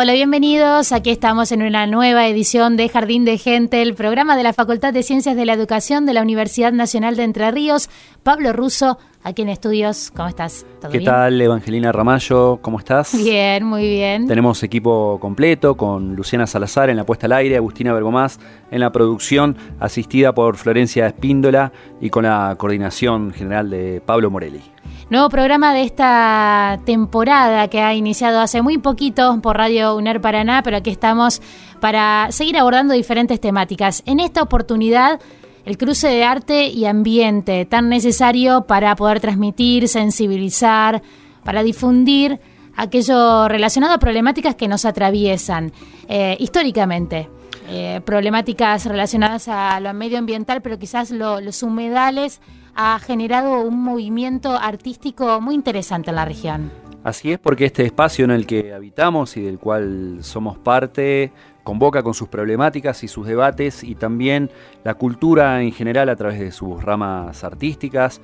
Hola, bienvenidos. Aquí estamos en una nueva edición de Jardín de Gente, el programa de la Facultad de Ciencias de la Educación de la Universidad Nacional de Entre Ríos. Pablo Russo, aquí en estudios. ¿Cómo estás? ¿Todo ¿Qué bien? tal, Evangelina Ramallo? ¿Cómo estás? Bien, muy bien. Tenemos equipo completo con Luciana Salazar en la puesta al aire, Agustina Bergomás en la producción, asistida por Florencia Espíndola y con la coordinación general de Pablo Morelli. Nuevo programa de esta temporada que ha iniciado hace muy poquito por Radio UNER Paraná, pero aquí estamos para seguir abordando diferentes temáticas. En esta oportunidad, el cruce de arte y ambiente, tan necesario para poder transmitir, sensibilizar, para difundir aquello relacionado a problemáticas que nos atraviesan eh, históricamente. Eh, problemáticas relacionadas a lo medioambiental, pero quizás lo- los humedales ha generado un movimiento artístico muy interesante en la región. Así es porque este espacio en el que habitamos y del cual somos parte convoca con sus problemáticas y sus debates y también la cultura en general a través de sus ramas artísticas.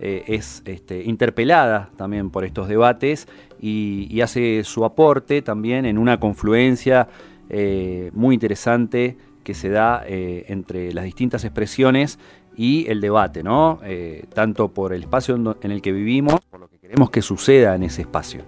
eh, es este, interpelada también por estos debates y, hace su aporte también en una confluencia eh, muy interesante que se da eh, entre las distintas expresiones y el debate, ¿no? Eh, tanto por el espacio en, en el que vivimos, por lo que queremos que suceda en ese espacio.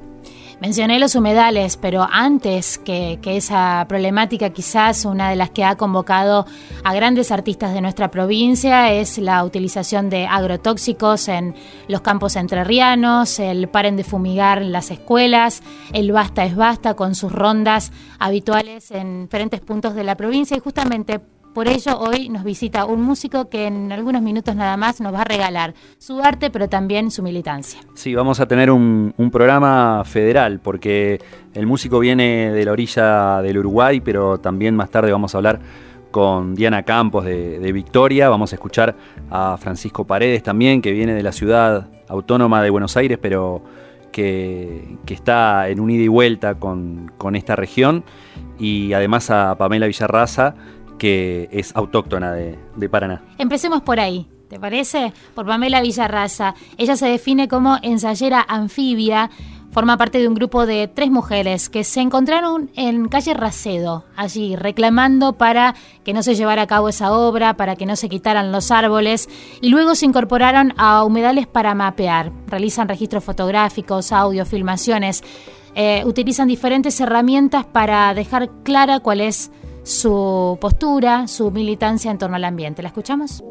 Mencioné los humedales, pero antes que, esa problemática, quizás una de las que ha convocado a grandes artistas de nuestra provincia es la utilización de agrotóxicos en los campos entrerrianos, el paren de fumigar las escuelas, el basta es basta con sus rondas habituales en diferentes puntos de la provincia y justamente por ello hoy nos visita un músico que en algunos minutos nada más nos va a regalar su arte, pero también su militancia. Sí, vamos a tener un, programa federal, porque el músico viene de la orilla del Uruguay, pero también más tarde vamos a hablar con Diana Campos de, Victoria, vamos a escuchar a Francisco Paredes también, que viene de la ciudad autónoma de Buenos Aires, pero que, que está en un ida y vuelta con, con esta región, y además a Pamela Villarraza, que es autóctona de, Paraná. Empecemos por ahí, ¿te parece? Por Pamela Villarraza. Ella se define como ensayera anfibia, forma parte de un grupo de tres mujeres que se encontraron en calle Racedo, allí reclamando para que no se llevara a cabo esa obra, para que no se quitaran los árboles, y luego se incorporaron a humedales para mapear. Realizan registros fotográficos, audio, filmaciones, eh, utilizan diferentes herramientas para dejar clara cuál es su postura, su militancia en torno al ambiente. ¿La escuchamos?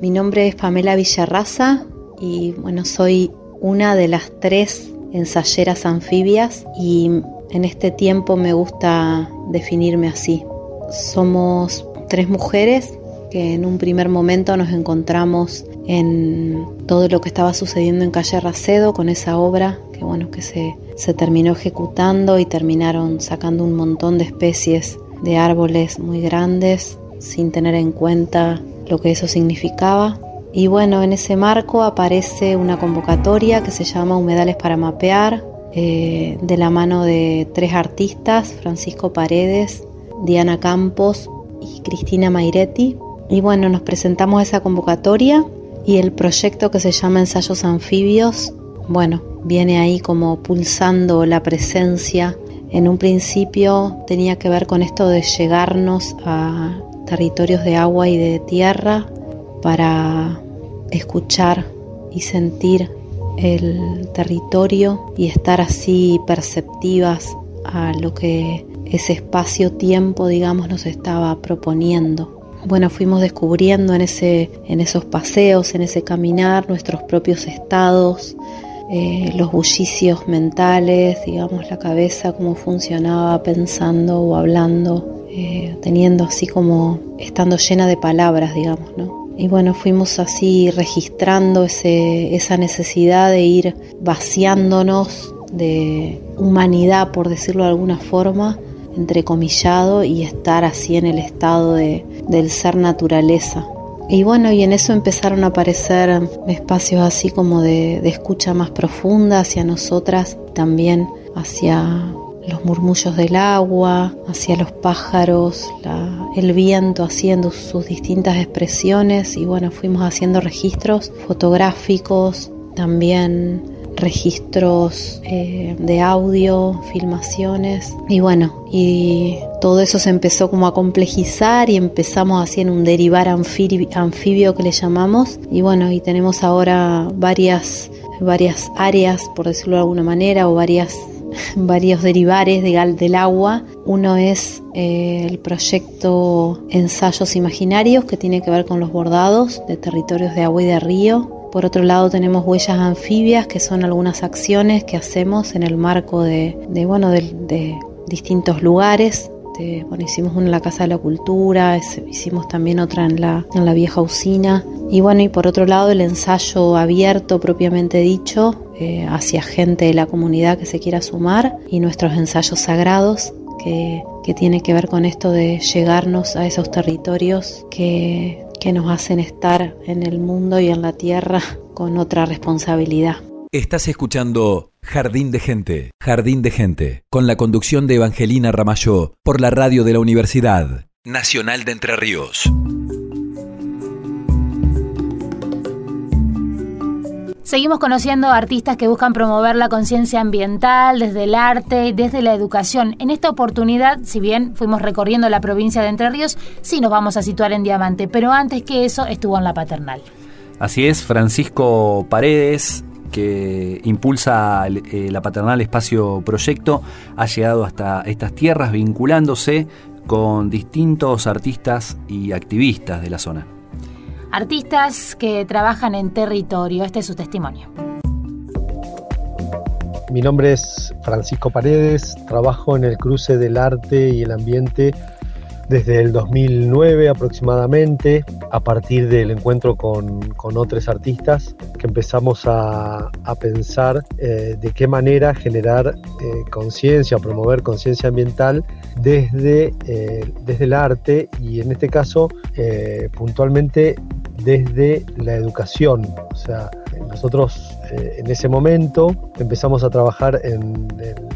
Mi nombre es Pamela Villarraza y bueno, soy una de las tres ensayeras anfibias y en este tiempo me gusta definirme así. Somos tres mujeres que en un primer momento nos encontramos en todo lo que estaba sucediendo en Calle Racedo con esa obra que bueno que se, se terminó ejecutando y terminaron sacando un montón de especies de árboles muy grandes sin tener en cuenta lo que eso significaba. Y bueno, en ese marco aparece una convocatoria que se llama Humedales para Mapear, eh, de la mano de tres artistas, Francisco Paredes, Diana Campos y Cristina Mairetti. Y bueno, nos presentamos a esa convocatoria y el proyecto que se llama Ensayos Anfibios, bueno, viene ahí como pulsando la presencia. En un principio tenía que ver con esto de llegarnos a territorios de agua y de tierra para escuchar y sentir el territorio y estar así perceptivas a lo que ese espacio-tiempo, digamos, nos estaba proponiendo. Bueno, fuimos descubriendo en, ese, en esos paseos, en ese caminar, nuestros propios estados, eh, los bullicios mentales, digamos, la cabeza, cómo funcionaba pensando o hablando, eh, teniendo así como, estando llena de palabras, digamos, ¿no? Y bueno, fuimos así registrando ese, esa necesidad de ir vaciándonos de humanidad, por decirlo de alguna forma, entrecomillado, y estar así en el estado de, del ser naturaleza. Y bueno, y en eso empezaron a aparecer espacios así como de, de escucha más profunda hacia nosotras, también hacia los murmullos del agua, hacia los pájaros, el viento haciendo sus distintas expresiones. Y bueno, fuimos haciendo registros fotográficos, también registros eh, de audio, filmaciones y bueno, y todo eso se empezó como a complejizar y empezamos así en un derivar anfibio que le llamamos y bueno, y tenemos ahora varias varias áreas, por decirlo de alguna manera, o varias varios derivares del agua. Uno es eh, el proyecto Ensayos Imaginarios, que tiene que ver con los bordados de territorios de agua y de río. Por otro lado tenemos huellas anfibias, que son algunas acciones que hacemos en el marco de, bueno, de distintos lugares bueno, hicimos una en la Casa de la Cultura, hicimos también otra en la, en la vieja usina. Y bueno, y por otro lado el ensayo abierto propiamente dicho eh, hacia gente de la comunidad que se quiera sumar y nuestros ensayos sagrados que, que tiene que ver con esto de llegarnos a esos territorios que, que nos hacen estar en el mundo y en la tierra con otra responsabilidad. Estás escuchando Jardín de Gente, Jardín de Gente, con la conducción de Evangelina Ramayó por la radio de la Universidad Nacional de Entre Ríos. Seguimos conociendo artistas que buscan promover la conciencia ambiental desde el arte, desde la educación. En esta oportunidad, si bien fuimos recorriendo la provincia de Entre Ríos, sí nos vamos a situar en Diamante, pero antes que eso estuvo en la paternal. Así es, Francisco Paredes que impulsa eh, la Paternal Espacio Proyecto ha llegado hasta estas tierras vinculándose con distintos artistas y activistas de la zona. Artistas que trabajan en territorio, este es su testimonio. Mi nombre es Francisco Paredes, trabajo en el cruce del arte y el ambiente desde el 2009 aproximadamente, a partir del encuentro con, otros artistas, que empezamos a, pensar eh, de qué manera generar eh, conciencia, promover conciencia ambiental desde, eh, desde el arte y en este caso puntualmente desde la educación. O sea, nosotros en ese momento empezamos a trabajar en,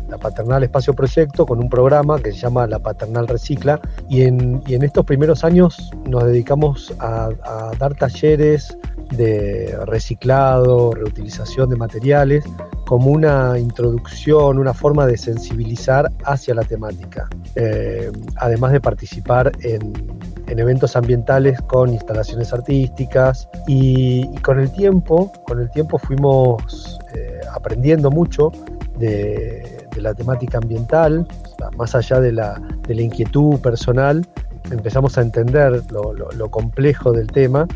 la Paternal Espacio Proyecto con un programa que se llama La Paternal Recicla y en, estos primeros años nos dedicamos a, dar talleres de reciclado, reutilización de materiales, como una introducción, una forma de sensibilizar hacia la temática, eh, además de participar en, eventos ambientales con instalaciones artísticas y, con el tiempo, con el tiempo fuimos eh, aprendiendo mucho de, la temática ambiental, más allá de la, inquietud personal, empezamos a entender lo, complejo del tema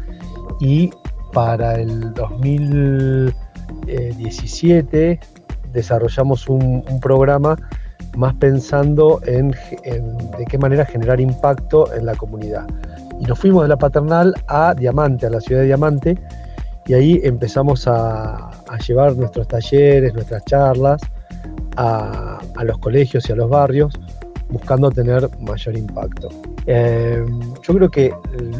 y para el 2017 desarrollamos un, programa más pensando en, de qué manera generar impacto en la comunidad. Y nos fuimos de la paternal a Diamante, a la ciudad de Diamante, y ahí empezamos a, llevar nuestros talleres, nuestras charlas a, los colegios y a los barrios, buscando tener mayor impacto. Eh, yo creo que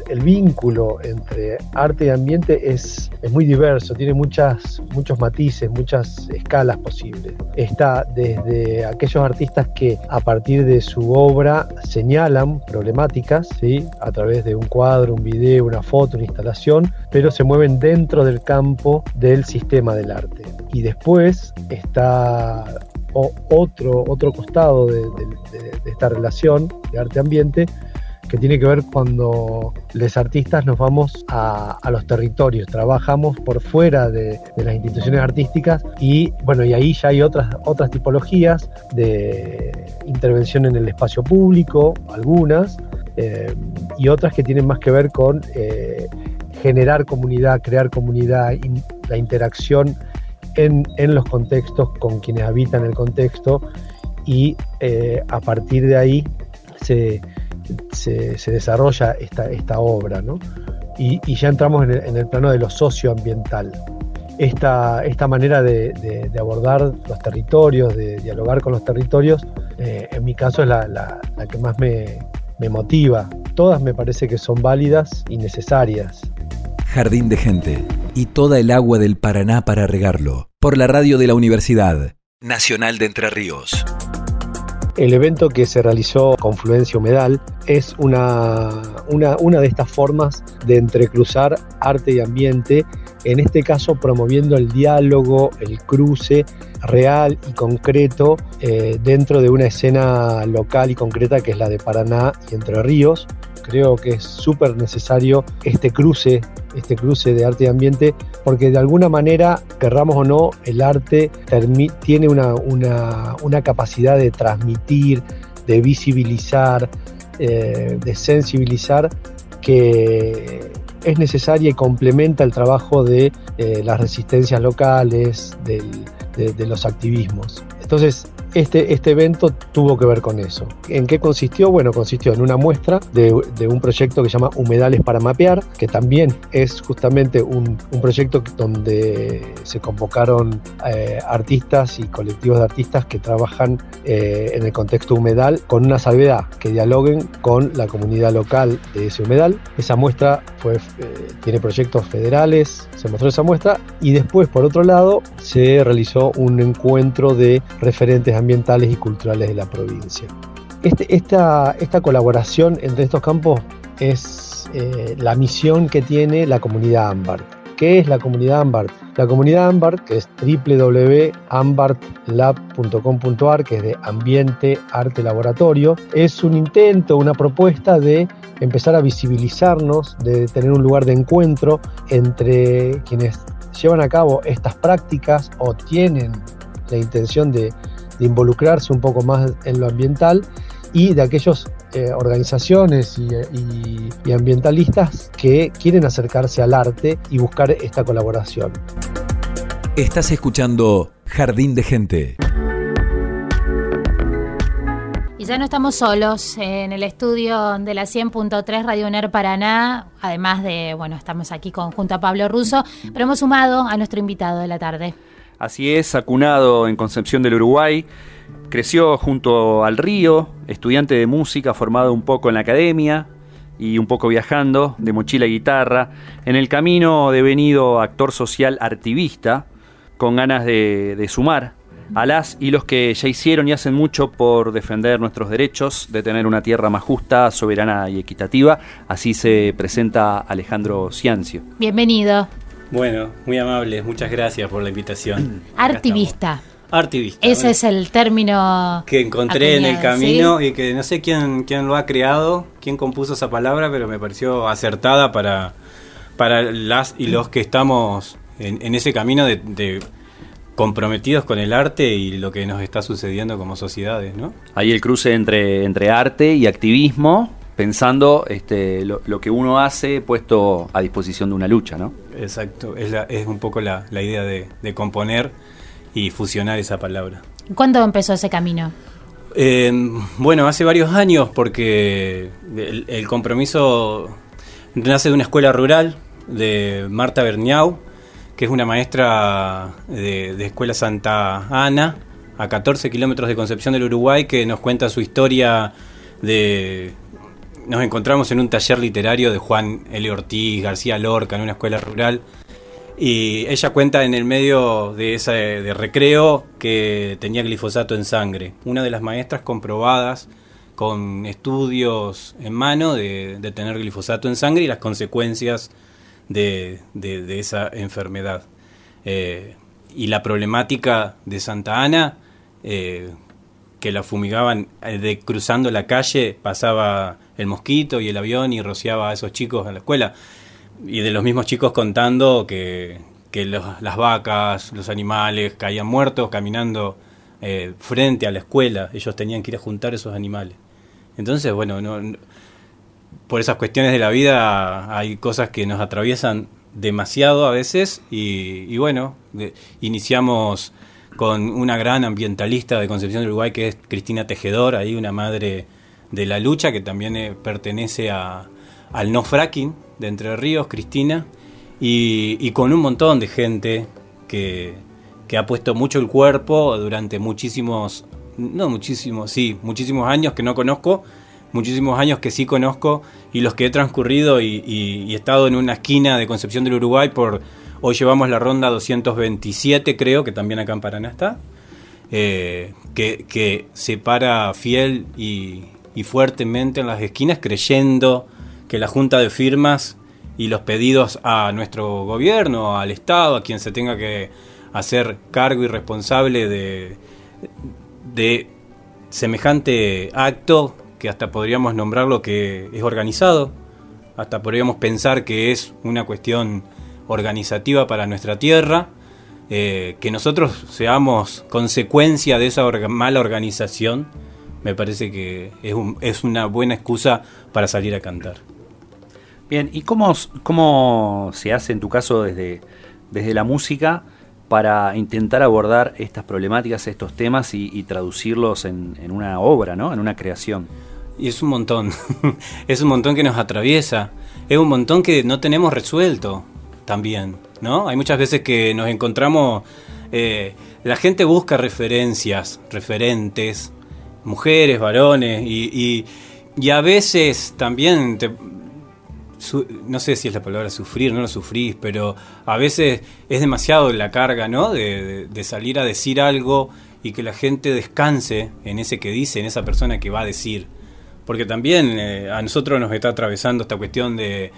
el, vínculo entre arte y ambiente es, es muy diverso, tiene muchas, muchos matices, muchas escalas posibles. Está desde aquellos artistas que a partir de su obra señalan problemáticas, ¿sí? a través de un cuadro, un video, una foto, una instalación, pero se mueven dentro del campo del sistema del arte. Y después está otro, otro costado de, esta relación de arte-ambiente que tiene que ver cuando los artistas nos vamos a, los territorios, trabajamos por fuera de, las instituciones artísticas y bueno, y ahí ya hay otras, otras tipologías de intervención en el espacio público, algunas, eh, y otras que tienen más que ver con eh, generar comunidad, crear comunidad, la interacción en, los contextos con quienes habitan el contexto y eh, a partir de ahí se, desarrolla esta, esta obra. Y, ya entramos en el, plano de lo socioambiental. Esta, esta manera de, abordar los territorios, de dialogar con los territorios, eh, en mi caso es la, que más me, me motiva. Todas me parece que son válidas y necesarias. Jardín de Gente y toda el agua del Paraná para regarlo, por la radio de la Universidad Nacional de Entre Ríos. El evento que se realizó Confluencia Humedal es una, una, una, de estas formas de entrecruzar arte y ambiente, en este caso promoviendo el diálogo, el cruce real y concreto eh, dentro de una escena local y concreta que es la de Paraná y Entre Ríos. Creo que es súper necesario este cruce este cruce de arte y ambiente, porque de alguna manera, querramos o no, el arte tiene una, una, capacidad de transmitir, de visibilizar, eh, de sensibilizar, que es necesaria y complementa el trabajo de eh, las resistencias locales, de, de los activismos. Entonces, este, este evento tuvo que ver con eso. ¿En qué consistió? Bueno, consistió en una muestra de, un proyecto que se llama Humedales para Mapear, que también es justamente un, proyecto donde se convocaron eh, artistas y colectivos de artistas que trabajan eh, en el contexto humedal con una salvedad, que dialoguen con la comunidad local de ese humedal. Esa muestra fue, eh, tiene proyectos federales, se mostró esa muestra y después, por otro lado, se realizó un encuentro de referentes ambientales y culturales de la provincia. Este, esta, esta colaboración entre estos campos es eh, la misión que tiene la comunidad AMBART. ¿Qué es la comunidad AMBART? La comunidad AMBART, que es www.ambartlab.com.ar, que es de Ambiente, Arte, Laboratorio, es un intento, una propuesta de empezar a visibilizarnos, de tener un lugar de encuentro entre quienes llevan a cabo estas prácticas o tienen la intención de de involucrarse un poco más en lo ambiental y de aquellas eh, organizaciones y, ambientalistas que quieren acercarse al arte y buscar esta colaboración. Estás escuchando Jardín de Gente. Y ya no estamos solos en el estudio de la 100.3 Radio UNER Paraná, además de, bueno, estamos aquí con, junto a Pablo Russo, pero hemos sumado a nuestro invitado de la tarde. Así es, acunado en Concepción del Uruguay, creció junto al río, estudiante de música formado un poco en la academia y un poco viajando, de mochila y guitarra, en el camino devenido actor social artivista, con ganas de, de sumar a las y los que ya hicieron y hacen mucho por defender nuestros derechos de tener una tierra más justa, soberana y equitativa. Así se presenta Alejandro Ciancio. Bienvenido. Bueno, muy amables, muchas gracias por la invitación. Artivista. Artivista. Ese es el término que encontré en el camino y que no sé quién, quién lo ha creado, quién compuso esa palabra, pero me pareció acertada para, para las y los que estamos en, ese camino de, comprometidos con el arte y lo que nos está sucediendo como sociedades, ¿no? Ahí el cruce entre, entre arte y activismo, pensando este, lo, que uno hace puesto a disposición de una lucha, ¿no? Exacto, es, es un poco la, idea de, componer y fusionar esa palabra. ¿Cuándo empezó ese camino? bueno, hace varios años porque el, compromiso nace de una escuela rural de Marta Berniau, que es una maestra de, de Escuela Santa Ana, a 14 kilómetros de Concepción del Uruguay, que nos cuenta su historia de nos encontramos en un taller literario de Juan L. Ortiz, García Lorca, en una escuela rural. Y ella cuenta en el medio de ese de recreo que tenía glifosato en sangre. Una de las maestras comprobadas con estudios en mano de, tener glifosato en sangre y las consecuencias de, esa enfermedad. Eh, y la problemática de Santa Ana, eh, que la fumigaban eh, de cruzando la calle, pasaba el mosquito y el avión y rociaba a esos chicos en la escuela. Y de los mismos chicos contando que, las vacas, los animales caían muertos caminando eh, frente a la escuela. Ellos tenían que ir a juntar esos animales. Entonces, bueno, no, por esas cuestiones de la vida hay cosas que nos atraviesan demasiado a veces y, bueno, iniciamos con una gran ambientalista de Concepción de Uruguay que es Cristina Tejedor, ahí una madre de la lucha que también eh, pertenece a, al no fracking de Entre Ríos, Cristina, y, con un montón de gente que, que, ha puesto mucho el cuerpo durante muchísimos, no muchísimos, sí, muchísimos años que no conozco, muchísimos años que sí conozco, y los que he transcurrido y, he estado en una esquina de Concepción del Uruguay por Hoy llevamos la ronda 227, creo, que también acá en Paraná está, eh, que, que, se para fiel y, fuertemente en las esquinas, creyendo que la junta de firmas y los pedidos a nuestro gobierno, al Estado, a quien se tenga que hacer cargo y responsable de, de semejante acto, que hasta podríamos nombrarlo que es organizado, hasta podríamos pensar que es una cuestión organizativa para nuestra tierra, eh, que nosotros seamos consecuencia de esa mala organización, me parece que es, es, una buena excusa para salir a cantar. Bien, ¿y cómo, cómo se hace en tu caso desde, desde la música para intentar abordar estas problemáticas, estos temas y, traducirlos en, en, una obra, ¿no? en una creación? Y es un montón, es un montón que nos atraviesa, es un montón que no tenemos resuelto también, ¿no? Hay muchas veces que nos encontramos, eh, la gente busca referencias, referentes, mujeres, varones, y, y, a veces también, no sé si es la palabra sufrir, no lo sufrís, pero a veces es demasiado la carga, ¿no? De, salir a decir algo y que la gente descanse en ese que dice, en esa persona que va a decir. Porque también eh, a nosotros nos está atravesando esta cuestión de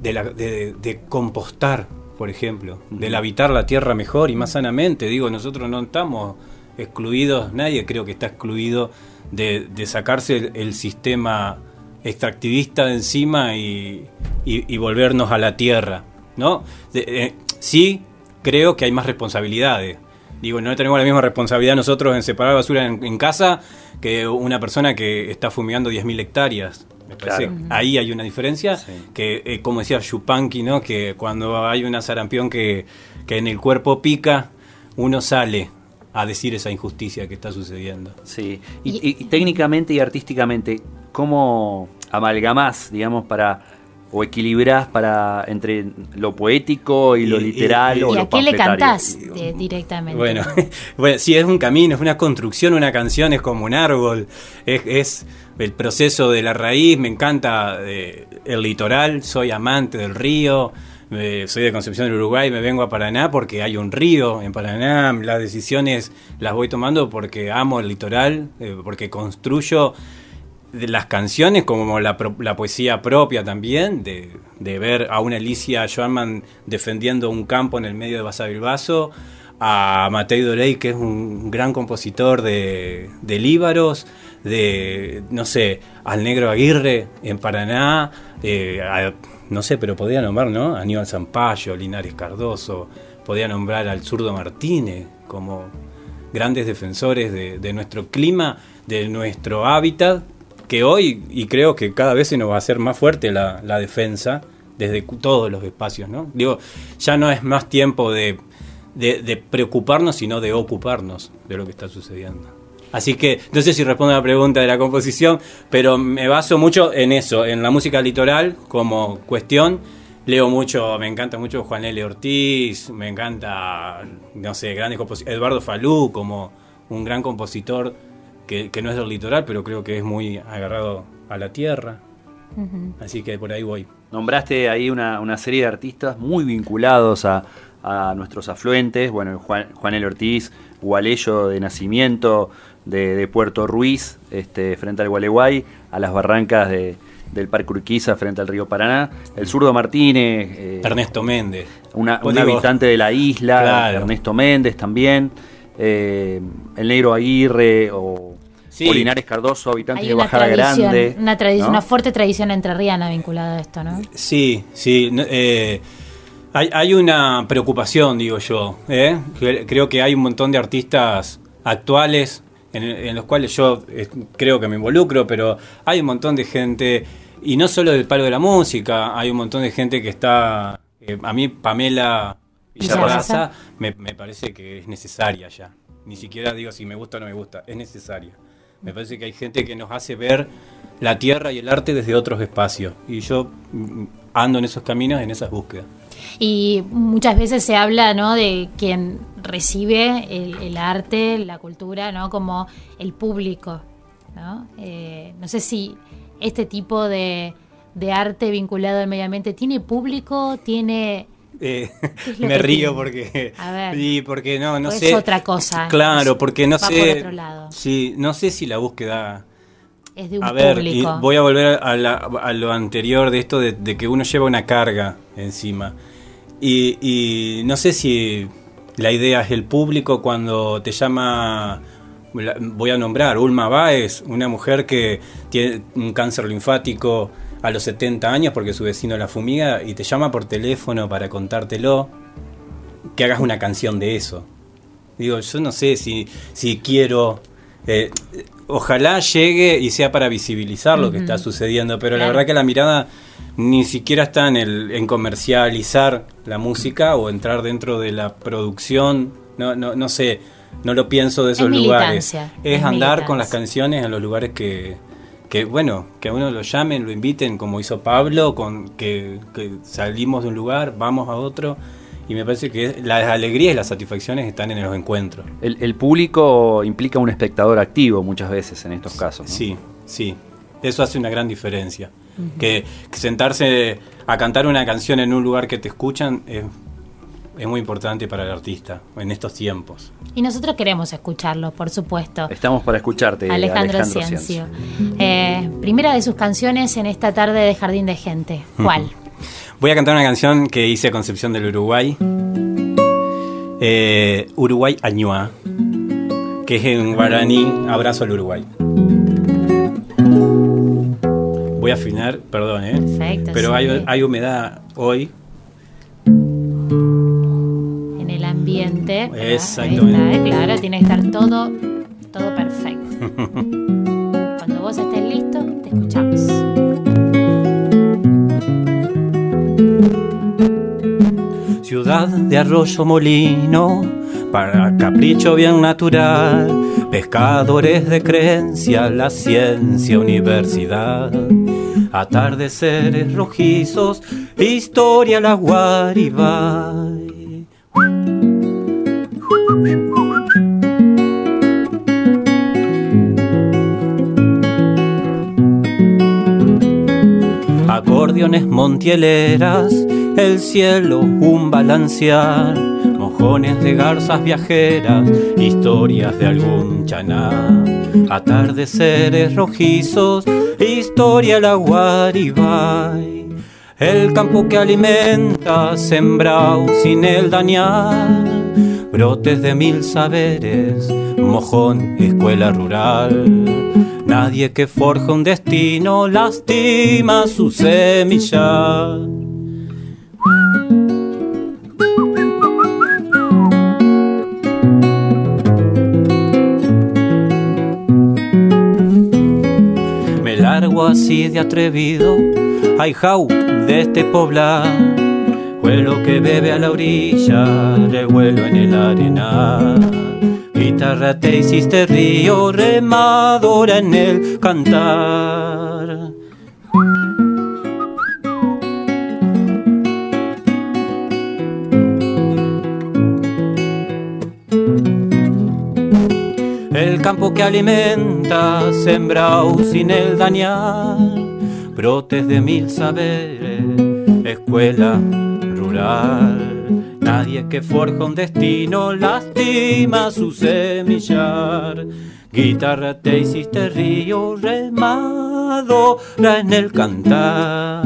de, de, compostar, por ejemplo, del habitar la tierra mejor y más sanamente. Digo, nosotros no estamos excluidos, nadie creo que está excluido de, sacarse el, sistema extractivista de encima y, volvernos a la tierra. ¿no? Eh, sí creo que hay más responsabilidades. Digo, no tenemos la misma responsabilidad nosotros en separar basura en, casa que una persona que está fumigando 10.000 hectáreas. Me parece ahí hay una diferencia que, eh, como decía Chupanqui, ¿no? que cuando hay una sarampión que, que en el cuerpo pica, uno sale a decir esa injusticia que está sucediendo. Sí, y, técnicamente y artísticamente, ¿cómo amalgamás, digamos, para o equilibrás para entre lo poético y, lo literal o ¿Y a qué le cantás directamente? Bueno, bueno, sí, es un camino, es una construcción, una canción es como un árbol, es, es el proceso de la raíz, me encanta eh, el litoral, soy amante del río, soy de Concepción del Uruguay, me vengo a Paraná porque hay un río en Paraná, las decisiones las voy tomando porque amo el litoral, eh, porque construyo las canciones como la, poesía propia también, de, ver a una Alicia Joanman defendiendo un campo en el medio de Basavilbaso, a Matei Dorey, que es un gran compositor de, de líbaros, de, no sé, al Negro Aguirre en Paraná, eh, no sé, pero podía nombrar, ¿no? Aníbal Zampayo, Linares Cardoso, podía nombrar al Zurdo Martínez como grandes defensores de, nuestro clima, de nuestro hábitat, que hoy, y creo que cada vez se nos va a hacer más fuerte la, la defensa desde todos los espacios, ¿no? Digo, ya no es más tiempo de, de preocuparnos, sino de ocuparnos de lo que está sucediendo. Así que no sé si respondo a la pregunta de la composición, pero me baso mucho en eso, en la música litoral como cuestión. Leo mucho, me encanta mucho Juan L. Ortiz, me encanta, no sé, grandes compositores, Eduardo Falú como un gran compositor que, no es del litoral, pero creo que es muy agarrado a la tierra. Así que por ahí voy. Nombraste ahí una, una serie de artistas muy vinculados a, a nuestros afluentes, bueno, Juan, Juan El Ortiz, Gualeyo de nacimiento, de, de, Puerto Ruiz, este, frente al Gualeguay, a las barrancas de, del Parque Urquiza frente al río Paraná, el zurdo Martínez, eh, Ernesto Méndez, una, un habitante de la isla, claro. Ernesto Méndez también, eh, el negro Aguirre o sí. Polinares Cardoso, habitante de Bajada Grande. Una, tradición, ¿no? una fuerte tradición entrerriana vinculada a esto, ¿no? Sí, sí. Eh, hay, hay, una preocupación, digo yo. ¿eh? Creo que hay un montón de artistas actuales en, en, los cuales yo eh, creo que me involucro, pero hay un montón de gente, y no solo del palo de la música, hay un montón de gente que está... Eh, a mí, Pamela Villarraza, me, me parece que es necesaria ya. Ni siquiera digo si me gusta o no me gusta, es necesaria. Me parece que hay gente que nos hace ver la tierra y el arte desde otros espacios. Y yo mm, ando en esos caminos, en esas búsquedas. Y muchas veces se habla ¿no? de quien recibe el, el arte, la cultura, ¿no? como el público. ¿no? Eh, no sé si este tipo de, de, arte vinculado al medio ambiente tiene público, tiene... Eh, me río tiene? porque a ver, y porque no no es sé otra cosa claro porque no sé por otro lado. sí no sé si la búsqueda es de un a ver, público. y voy a volver a, la, a, lo anterior de esto de, de, que uno lleva una carga encima. Y, y, no sé si la idea es el público cuando te llama, voy a nombrar, Ulma Baez, una mujer que tiene un cáncer linfático a los 70 años porque su vecino la fumiga y te llama por teléfono para contártelo, que hagas una canción de eso. Digo, yo no sé si, si quiero... Eh, ojalá llegue y sea para visibilizar lo uh -huh. que está sucediendo, pero claro. la verdad que la mirada ni siquiera está en, el, en comercializar la música o entrar dentro de la producción, no, no, no sé, no lo pienso de esos es lugares. Es, es andar con las canciones en los lugares que, que, bueno, que a uno lo llamen, lo inviten, como hizo Pablo, con que, que salimos de un lugar, vamos a otro y me parece que las alegrías y las satisfacciones están en los encuentros. El, el, público implica un espectador activo muchas veces en estos casos. ¿no? Sí, sí. Eso hace una gran diferencia. Uh -huh. que, que, sentarse a cantar una canción en un lugar que te escuchan es, es, muy importante para el artista en estos tiempos. Y nosotros queremos escucharlo, por supuesto. Estamos para escucharte, Alejandro, Alejandro Ciencio. Eh, primera de sus canciones en esta tarde de Jardín de Gente. ¿Cuál? Uh -huh. Voy a cantar una canción que hice a Concepción del Uruguay. Eh, Uruguay Añua, que es en guaraní Abrazo al Uruguay. Voy a afinar, perdón, ¿eh? Perfecto, Pero sí. hay, hay, humedad hoy. En el ambiente. Exactamente. Está, ¿eh? Claro, tiene que estar todo, todo perfecto. Cuando vos estés ciudad de arroyo molino, para capricho bien natural, pescadores de creencia, la ciencia universidad, atardeceres rojizos, historia la guaribay. Montieleras, el cielo un balancear, mojones de garzas viajeras, historias de algún chaná, atardeceres rojizos, historia la guaribay, el campo que alimenta, sembrado sin el dañar, brotes de mil saberes, escuela rural. Nadie que forja un destino lastima su semilla. Me largo así de atrevido, ay jau de este poblar. Vuelo que bebe a la orilla, revuelo en el arenal. Guitarra te hiciste río, remadora en el cantar. campo que alimenta, sembrado sin el dañar, brotes de mil saberes, escuela rural. Nadie que forja un destino lastima su semillar. Guitarra te hiciste río remado en el cantar.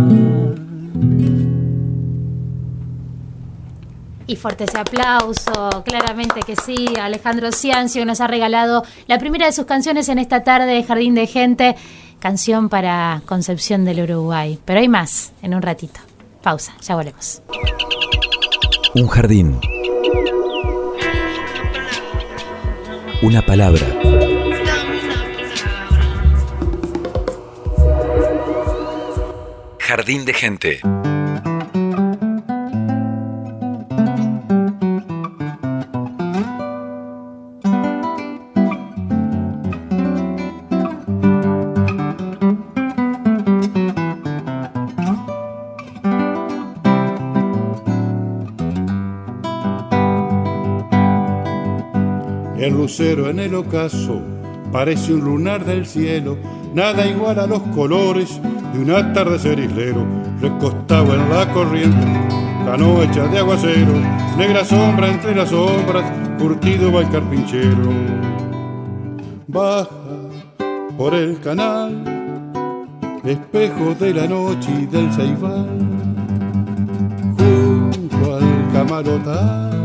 Y fuerte ese aplauso, claramente que sí. Alejandro Ciancio nos ha regalado la primera de sus canciones en esta tarde de Jardín de Gente, canción para Concepción del Uruguay. Pero hay más en un ratito. Pausa, ya volvemos. Un jardín. Una palabra. Jardín de Gente. Lucero en el ocaso parece un lunar del cielo, nada igual a los colores de un atardecer islero, recostado en la corriente, canoa hecha de aguacero, negra sombra entre las sombras, curtido va el carpinchero. Baja por el canal, espejo de la noche y del ceibal, junto al camarotal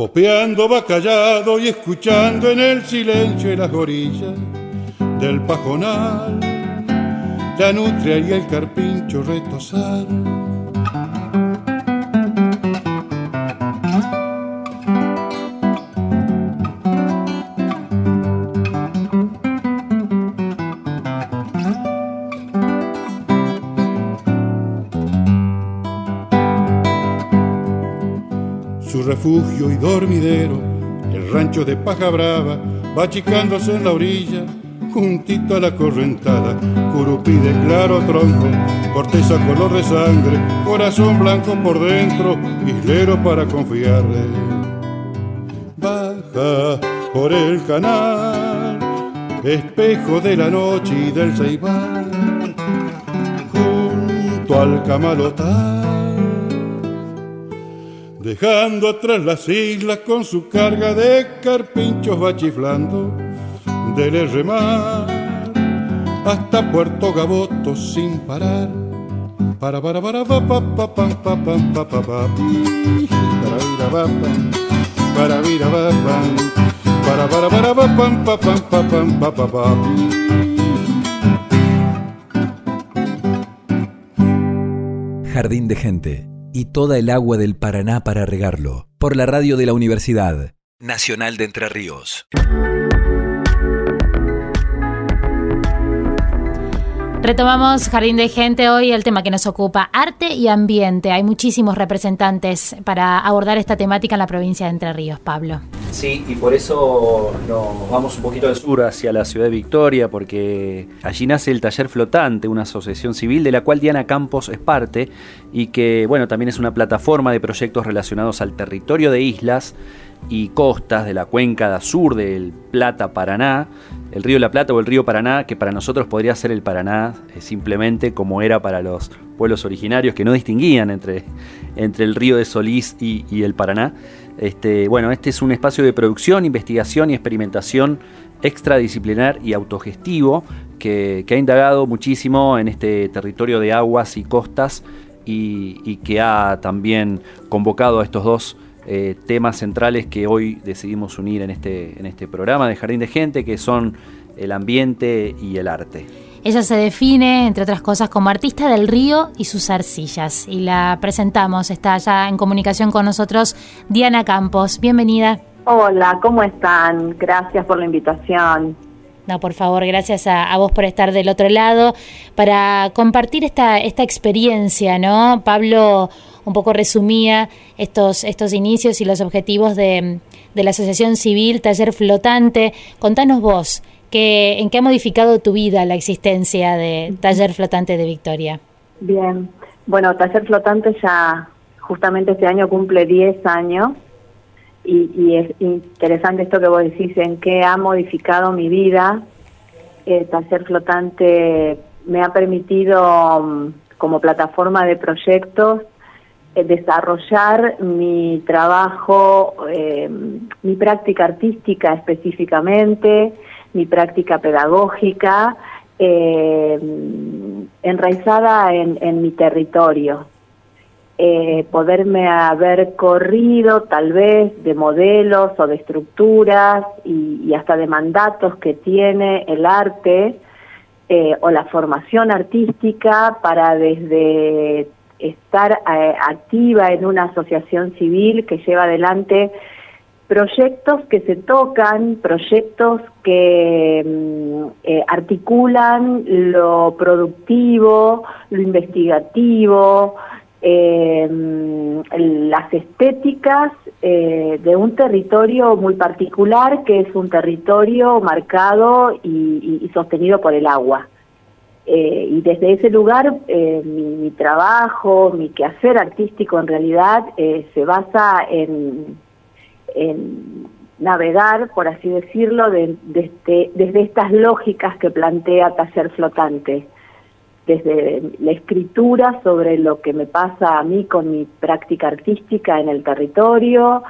Copiando va callado y escuchando en el silencio y las orillas del pajonal, la nutria y el carpincho retosar. Refugio y dormidero, el rancho de paja brava va achicándose en la orilla, juntito a la correntada, curupí de claro tronco, corteza color de sangre, corazón blanco por dentro, islero para confiarle. Baja por el canal, espejo de la noche y del ceibal, junto al camalotal dejando atrás las islas con su carga de carpinchos va chiflando del remar hasta Puerto Gaboto sin parar. Para para para pa pa pa pa pa pa pa pa pa para vira pa para para para pa pa pa pam pa pa pa Jardín de gente y toda el agua del Paraná para regarlo, por la radio de la Universidad Nacional de Entre Ríos. Retomamos Jardín de Gente hoy, el tema que nos ocupa, arte y ambiente. Hay muchísimos representantes para abordar esta temática en la provincia de Entre Ríos, Pablo. Sí, y por eso nos vamos un poquito al sur, hacia la ciudad de Victoria, porque allí nace el Taller Flotante, una asociación civil de la cual Diana Campos es parte y que, bueno, también es una plataforma de proyectos relacionados al territorio de islas y costas de la cuenca sur del Plata-Paraná, el río la Plata o el río Paraná, que para nosotros podría ser el Paraná eh, simplemente como era para los pueblos originarios que no distinguían entre, entre el río de Solís y, el Paraná. Este, bueno, este es un espacio de producción, investigación y experimentación extradisciplinar y autogestivo que, ha indagado muchísimo en este territorio de aguas y costas y que ha también convocado a estos dos eh, temas centrales que hoy decidimos unir en este, en este programa de Jardín de Gente, que son el ambiente y el arte. Ella se define, entre otras cosas, como artista del río y sus arcillas. Y la presentamos, está ya en comunicación con nosotros Diana Campos. Bienvenida. Hola, ¿cómo están? Gracias por la invitación. No, por favor, gracias a, vos por estar del otro lado, para compartir esta, esta experiencia, ¿no? Pablo un poco resumía estos, estos inicios y los objetivos de, la Asociación Civil Taller Flotante. Contanos vos, que, ¿en qué ha modificado tu vida la existencia de Taller Flotante de Victoria? Bien, bueno, Taller Flotante ya justamente este año cumple 10 años y, es interesante esto que vos decís, en qué ha modificado mi vida. El taller flotante me ha permitido, mm, como plataforma de proyectos, eh, desarrollar mi trabajo, eh, mi práctica artística específicamente, mi práctica pedagógica, eh, enraizada en, mi territorio. poderme haber corrido tal vez de modelos o de estructuras y hasta de mandatos que tiene el arte o la formación artística para desde estar eh, activa en una asociación civil que lleva adelante proyectos que se tocan, proyectos que mm, eh, articulan lo productivo, lo investigativo, eh, las estéticas de un territorio muy particular que es un territorio marcado y sostenido por el agua. Eh, y desde ese lugar eh, mi, trabajo, mi quehacer artístico en realidad eh, se basa en, navegar, por así decirlo, desde, desde estas lógicas que plantea Taller Flotante, desde la escritura sobre lo que me pasa a mí con mi práctica artística en el territorio,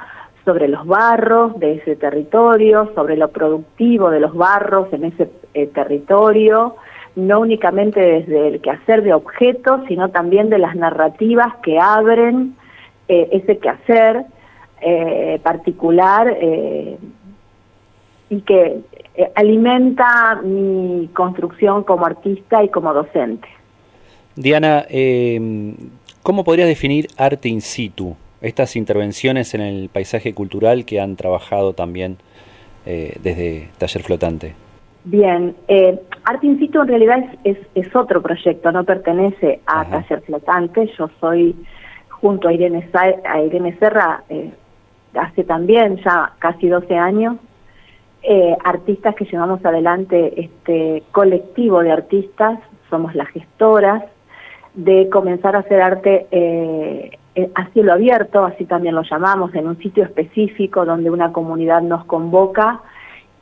sobre los barros de ese territorio, sobre lo productivo de los barros en ese territorio, no únicamente desde el quehacer de objetos, sino también de las narrativas que abren eh, ese quehacer eh, particular eh, y que alimenta mi construcción como artista y como docente. Diana, ¿cómo podrías definir arte in situ? Estas intervenciones en el paisaje cultural que han trabajado también desde Taller Flotante. Bien, eh, Arte in situ en realidad es, es, otro proyecto, no pertenece a Taller Flotante. Yo soy, junto a Irene, a Irene Serra, eh, hace también ya casi 12 años, eh, artistas que llevamos adelante este colectivo de artistas, somos las gestoras, de comenzar a hacer arte eh, a cielo abierto, así también lo llamamos, en un sitio específico donde una comunidad nos convoca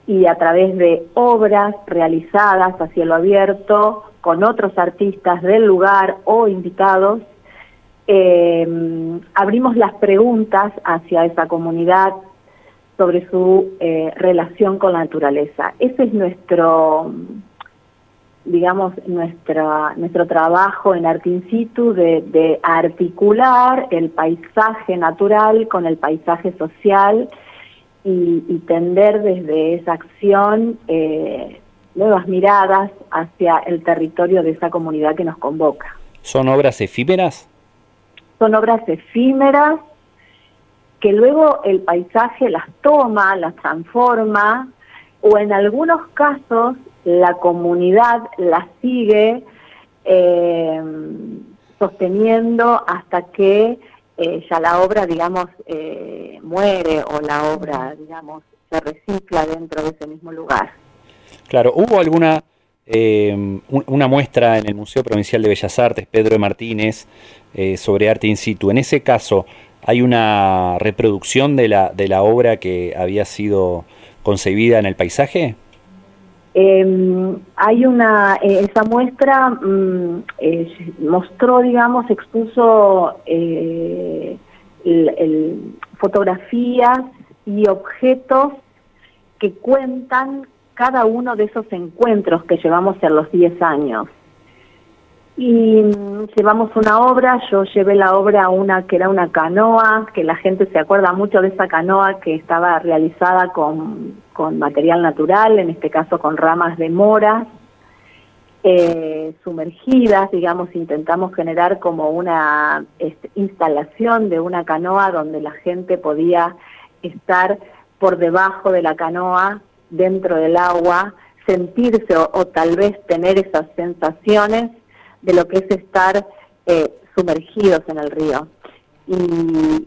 y a través de obras realizadas a cielo abierto con otros artistas del lugar o invitados, em, abrimos las preguntas hacia esa comunidad sobre su eh, relación con la naturaleza. Ese es nuestro, digamos, nuestra, nuestro trabajo en Arte In Situ de, de articular el paisaje natural con el paisaje social y, tender desde esa acción eh, nuevas miradas hacia el territorio de esa comunidad que nos convoca. ¿Son obras efímeras? Son obras efímeras que luego el paisaje las toma, las transforma, o en algunos casos la comunidad las sigue eh, sosteniendo hasta que eh, ya la obra, digamos, eh, muere o la obra, digamos, se recicla dentro de ese mismo lugar. Claro, ¿hubo alguna eh, una muestra en el Museo Provincial de Bellas Artes, Pedro de Martínez, sobre arte in situ? En ese caso, ¿hay una reproducción de la, de la obra que había sido concebida en el paisaje? Eh, hay una, eh, esa muestra mm, eh, mostró, digamos, expuso eh, fotografías y objetos que cuentan cada uno de esos encuentros que llevamos en los 10 años y llevamos una obra, yo llevé la obra una que era una canoa, que la gente se acuerda mucho de esa canoa que estaba realizada con, con material natural, en este caso con ramas de moras, eh, sumergidas, digamos, intentamos generar como una este, instalación de una canoa donde la gente podía estar por debajo de la canoa, dentro del agua, sentirse o tal vez tener esas sensaciones de lo que es estar eh, sumergidos en el río. Y,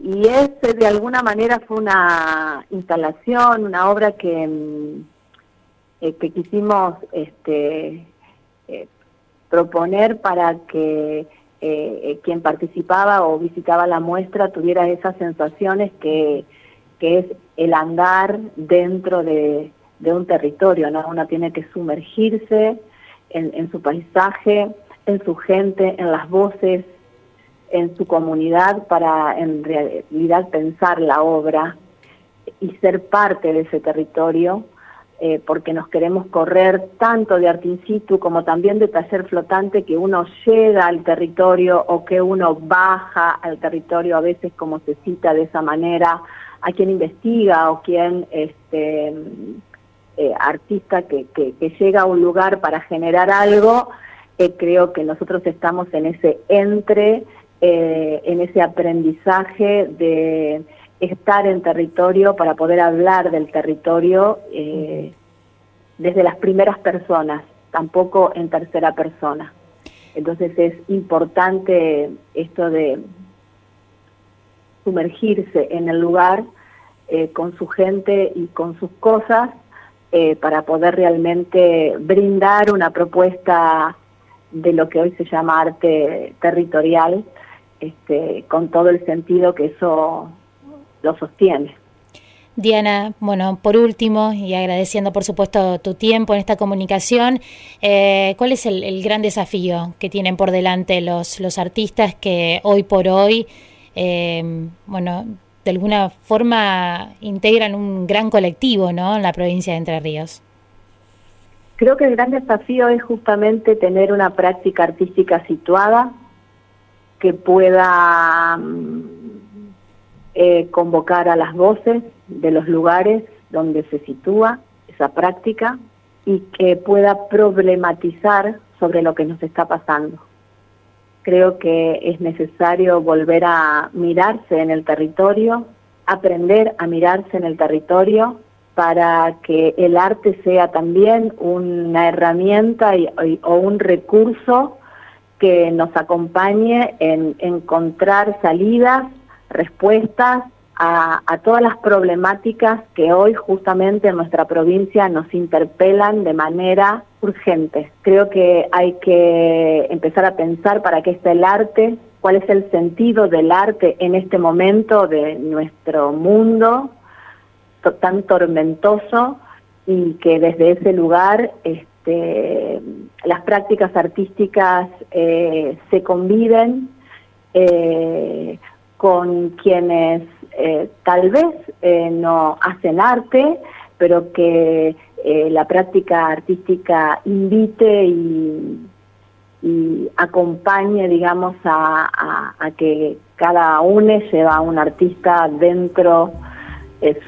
y, ese de alguna manera fue una instalación, una obra que, mm, eh, que quisimos este, eh, proponer para que quien participaba o visitaba la muestra tuviera esas sensaciones que, que es el andar dentro de, un territorio, ¿no? Uno tiene que sumergirse en, su paisaje, en su gente, en las voces, en su comunidad para en realidad pensar la obra y ser parte de ese territorio, eh, porque nos queremos correr tanto de arte in situ como también de taller flotante, que uno llega al territorio o que uno baja al territorio, a veces como se cita de esa manera, a quien investiga o quien este, eh, artista que, que, llega a un lugar para generar algo, eh, creo que nosotros estamos en ese entre, eh, en ese aprendizaje de estar en territorio para poder hablar del territorio desde las primeras personas, tampoco en tercera persona. Entonces es importante esto de sumergirse en el lugar eh, con su gente y con sus cosas eh, para poder realmente brindar una propuesta de lo que hoy se llama arte territorial, este, con todo el sentido que eso lo sostiene. Diana, bueno, por último, y agradeciendo por supuesto tu tiempo en esta comunicación, eh, ¿cuál es el, gran desafío que tienen por delante los, los artistas que hoy por hoy eh, bueno, de alguna forma integran un gran colectivo ¿no? en la provincia de Entre Ríos. Creo que el gran desafío es justamente tener una práctica artística situada que pueda mm, eh, convocar a las voces de los lugares donde se sitúa esa práctica y que pueda problematizar sobre lo que nos está pasando. Creo que es necesario volver a mirarse en el territorio, aprender a mirarse en el territorio para que el arte sea también una herramienta o un recurso que nos acompañe en encontrar salidas, respuestas a, todas las problemáticas que hoy justamente en nuestra provincia nos interpelan de manera urgente. Creo que hay que empezar a pensar para qué está el arte, cuál es el sentido del arte en este momento de nuestro mundo tan tormentoso y que desde ese lugar este, las prácticas artísticas eh, se conviven eh, con quienes eh, tal vez no hacen arte, pero que la práctica artística invite y, acompañe, digamos, a, que cada uno lleva a un artista dentro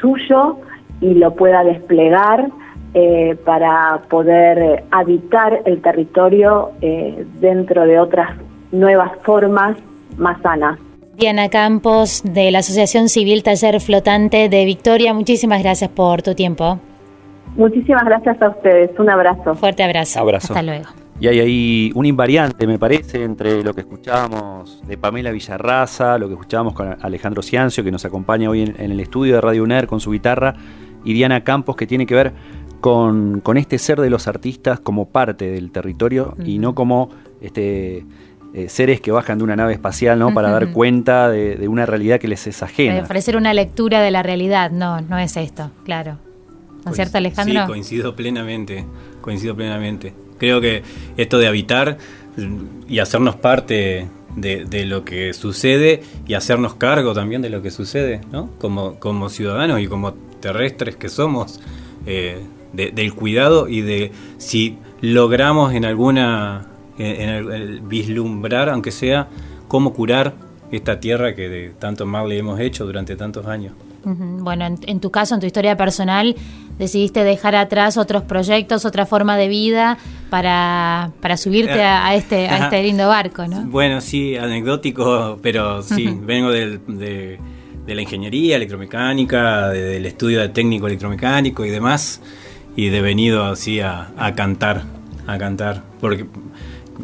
suyo y lo pueda desplegar para poder habitar el territorio dentro de otras nuevas formas más sanas. Diana Campos de la Asociación Civil Taller Flotante de Victoria, muchísimas gracias por tu tiempo. Muchísimas gracias a ustedes, un abrazo. Fuerte abrazo. abrazo. Hasta luego. Y hay ahí un invariante, me parece, entre lo que escuchábamos de Pamela Villarraza, lo que escuchábamos con Alejandro Ciancio, que nos acompaña hoy en, el estudio de Radio UNER con su guitarra, y Diana Campos, que tiene que ver con, con este ser de los artistas como parte del territorio y no como este eh, seres que bajan de una nave espacial, ¿no? Para dar cuenta de, una realidad que les es ajena. ofrecer una lectura de la realidad, no, no es esto, claro. ¿No es cierto, Alejandro? Sí, coincido plenamente, coincido plenamente. Creo que esto de habitar y hacernos parte de, lo que sucede y hacernos cargo también de lo que sucede, ¿no? Como, como ciudadanos y como terrestres que somos, eh, del cuidado y de si logramos en alguna vislumbrar, aunque sea, cómo curar esta tierra que de tanto mal le hemos hecho durante tantos años. Bueno, en, tu caso, en tu historia personal, decidiste dejar atrás otros proyectos, otra forma de vida para, para subirte a, este, a este lindo barco, ¿no? Bueno, sí, anecdótico, pero sí, vengo de, de, la ingeniería electromecánica, del estudio de técnico electromecánico y demás, y de venido así a, a cantar, a cantar, porque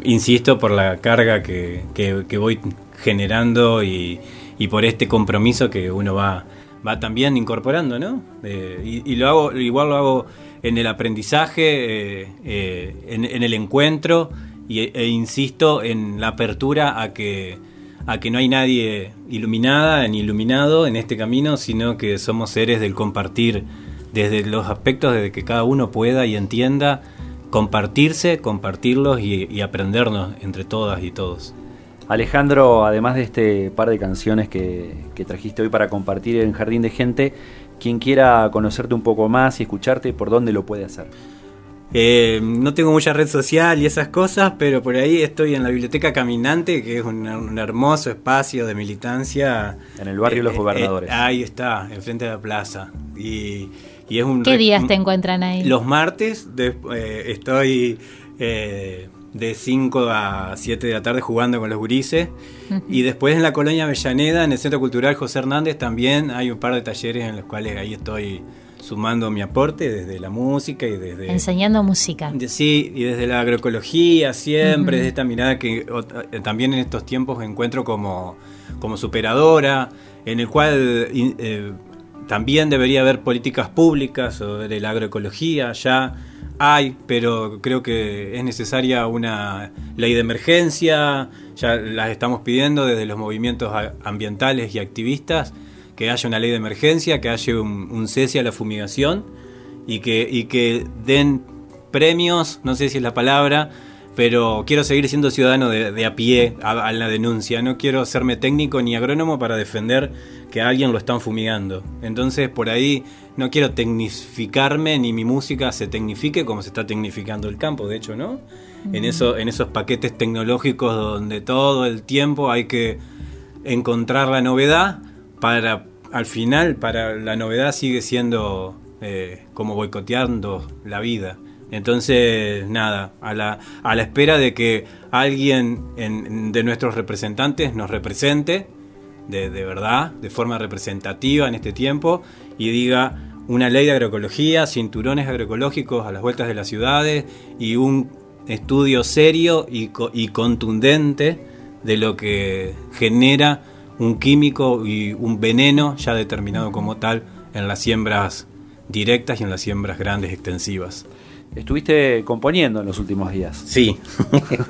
insisto, por la carga que, que, voy generando y, y, por este compromiso que uno va, va también incorporando, ¿no? Eh, y, lo hago, igual lo hago en el aprendizaje, eh, eh, en, el encuentro y, e insisto en la apertura a que a que no hay nadie iluminada ni iluminado en este camino, sino que somos seres del compartir desde los aspectos de que cada uno pueda y entienda compartirse, compartirlos y, aprendernos entre todas y todos. Alejandro, además de este par de canciones que, que, trajiste hoy para compartir en Jardín de Gente, quien quiera conocerte un poco más y escucharte, ¿por dónde lo puede hacer? Eh, no tengo mucha red social y esas cosas, pero por ahí estoy en la Biblioteca Caminante, que es un, hermoso espacio de militancia. En el barrio Los eh, Gobernadores. Eh, ahí está, enfrente de la plaza. Y, es un ¿Qué días te encuentran ahí? Los martes estoy de 5 a 7 de la tarde jugando con los gurises. Y después en la colonia Avellaneda, en el Centro Cultural José Hernández, también hay un par de talleres en los cuales ahí estoy sumando mi aporte desde la música y desde... Enseñando música. sí, y desde la agroecología siempre, desde esta mirada que eh, también en estos tiempos encuentro como, como superadora, en el cual eh, también debería haber políticas públicas sobre la agroecología, ya hay, pero creo que es necesaria una ley de emergencia, ya las estamos pidiendo desde los movimientos ambientales y activistas, que haya una ley de emergencia, que haya un, cese a la fumigación y que, den premios, no sé si es la palabra, pero quiero seguir siendo ciudadano de, a pie a, la denuncia. No quiero serme técnico ni agrónomo para defender que a alguien lo están fumigando. Entonces, por ahí no quiero tecnificarme ni mi música se tecnifique como se está tecnificando el campo, de hecho, ¿no? En, eso, en esos paquetes tecnológicos donde todo el tiempo hay que encontrar la novedad para al final para la novedad sigue siendo eh, como boicoteando la vida. Entonces, nada, a la, a la espera de que alguien de nuestros representantes nos represente de, de, verdad, de forma representativa en este tiempo, y diga una ley de agroecología, cinturones agroecológicos a las vueltas de las ciudades y un estudio serio y, y contundente de lo que genera un químico y un veneno ya determinado como tal en las siembras directas y en las siembras grandes extensivas. Estuviste componiendo en los últimos días. Sí.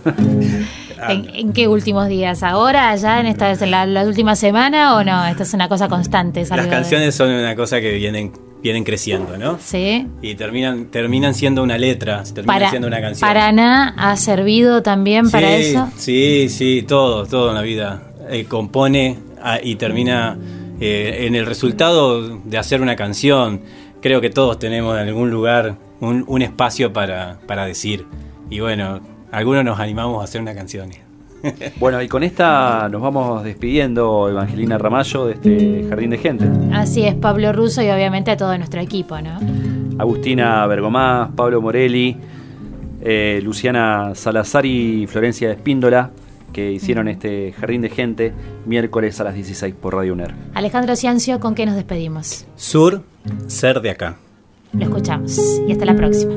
¿En, qué últimos días? ¿Ahora, ya en esta en la, última semana o no? Esta es una cosa constante. Las canciones son una cosa que vienen vienen creciendo, ¿no? Sí. Y terminan terminan siendo una letra, terminan para, siendo una canción. ¿Paraná ha servido también para eso? Sí, sí, todo, todo en la vida. Eh, compone ah, y termina eh, en el resultado de hacer una canción. Creo que todos tenemos en algún lugar un, espacio para, para, decir. Y bueno, algunos nos animamos a hacer una canción. Bueno, y con esta nos vamos despidiendo, Evangelina Ramallo, de este Jardín de Gente. Así es, Pablo Russo y obviamente a todo nuestro equipo, ¿no? Agustina Bergomás, Pablo Morelli, eh, Luciana Salazar y Florencia Espíndola que hicieron este Jardín de Gente miércoles a las 16 por Radio UNER. Alejandro Ciancio, ¿con qué nos despedimos? Sur, ser de acá. Lo escuchamos y hasta la próxima.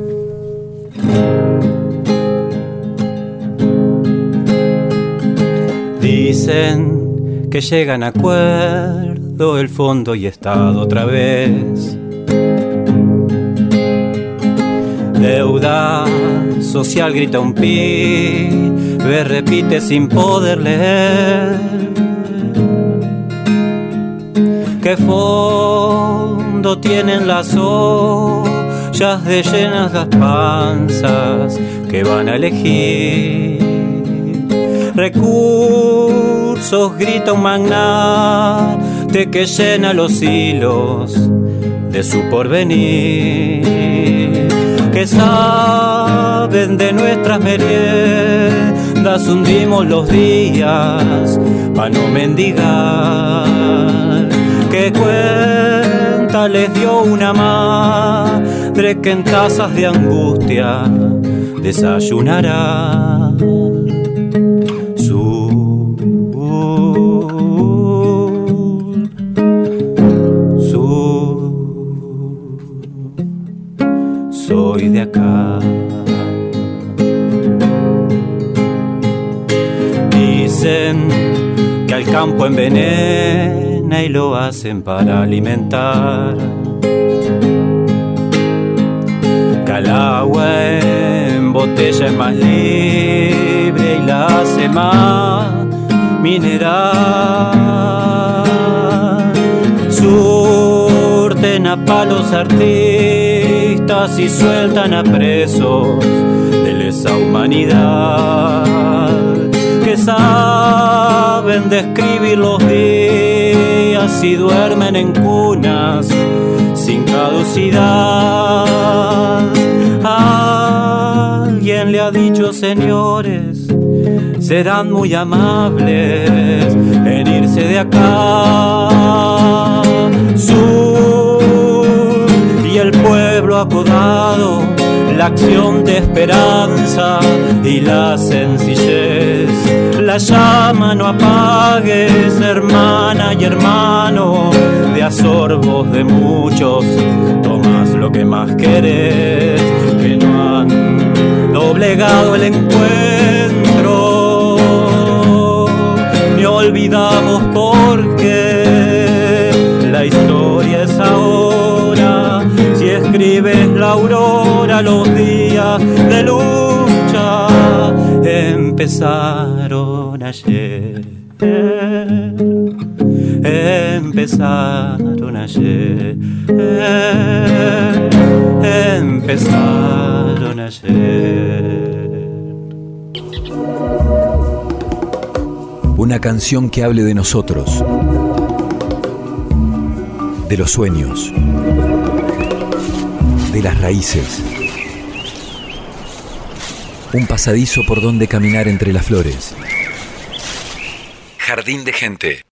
Dicen que llegan a acuerdo el fondo y estado otra vez. Deuda social grita un pi me repite sin poder leer. ¿Qué fondo tienen las ollas de llenas las panzas que van a elegir? Recursos grita un magnate que llena los hilos de su porvenir. Que saben de nuestras meriendas hundimos los días para no mendigar. ¿Qué cuenta les dio una madre que en tazas de angustia desayunará? Soy de acá. que al campo envenena y lo hacen para alimentar. Que al agua en botella es más libre y la hace más mineral. Surten a palos artistas y sueltan a presos de lesa humanidad que saben describir los días y duermen en cunas sin caducidad. Alguien le ha dicho, señores, serán muy amables en irse de acá. Sur y el pueblo acodado, la acción de esperanza y la sencillez. La llama no apagues, hermana y hermano, de asorbos de muchos, tomas lo que más querés, que no han doblegado el encuentro, ni olvidamos porque la historia es ahora, si escribes la aurora los días de lucha empezaron ayer. Empezaron ayer. Empezaron ayer. Una canción que hable de nosotros, de los sueños, de las raíces. Un pasadizo por donde caminar entre las flores. Jardín de gente.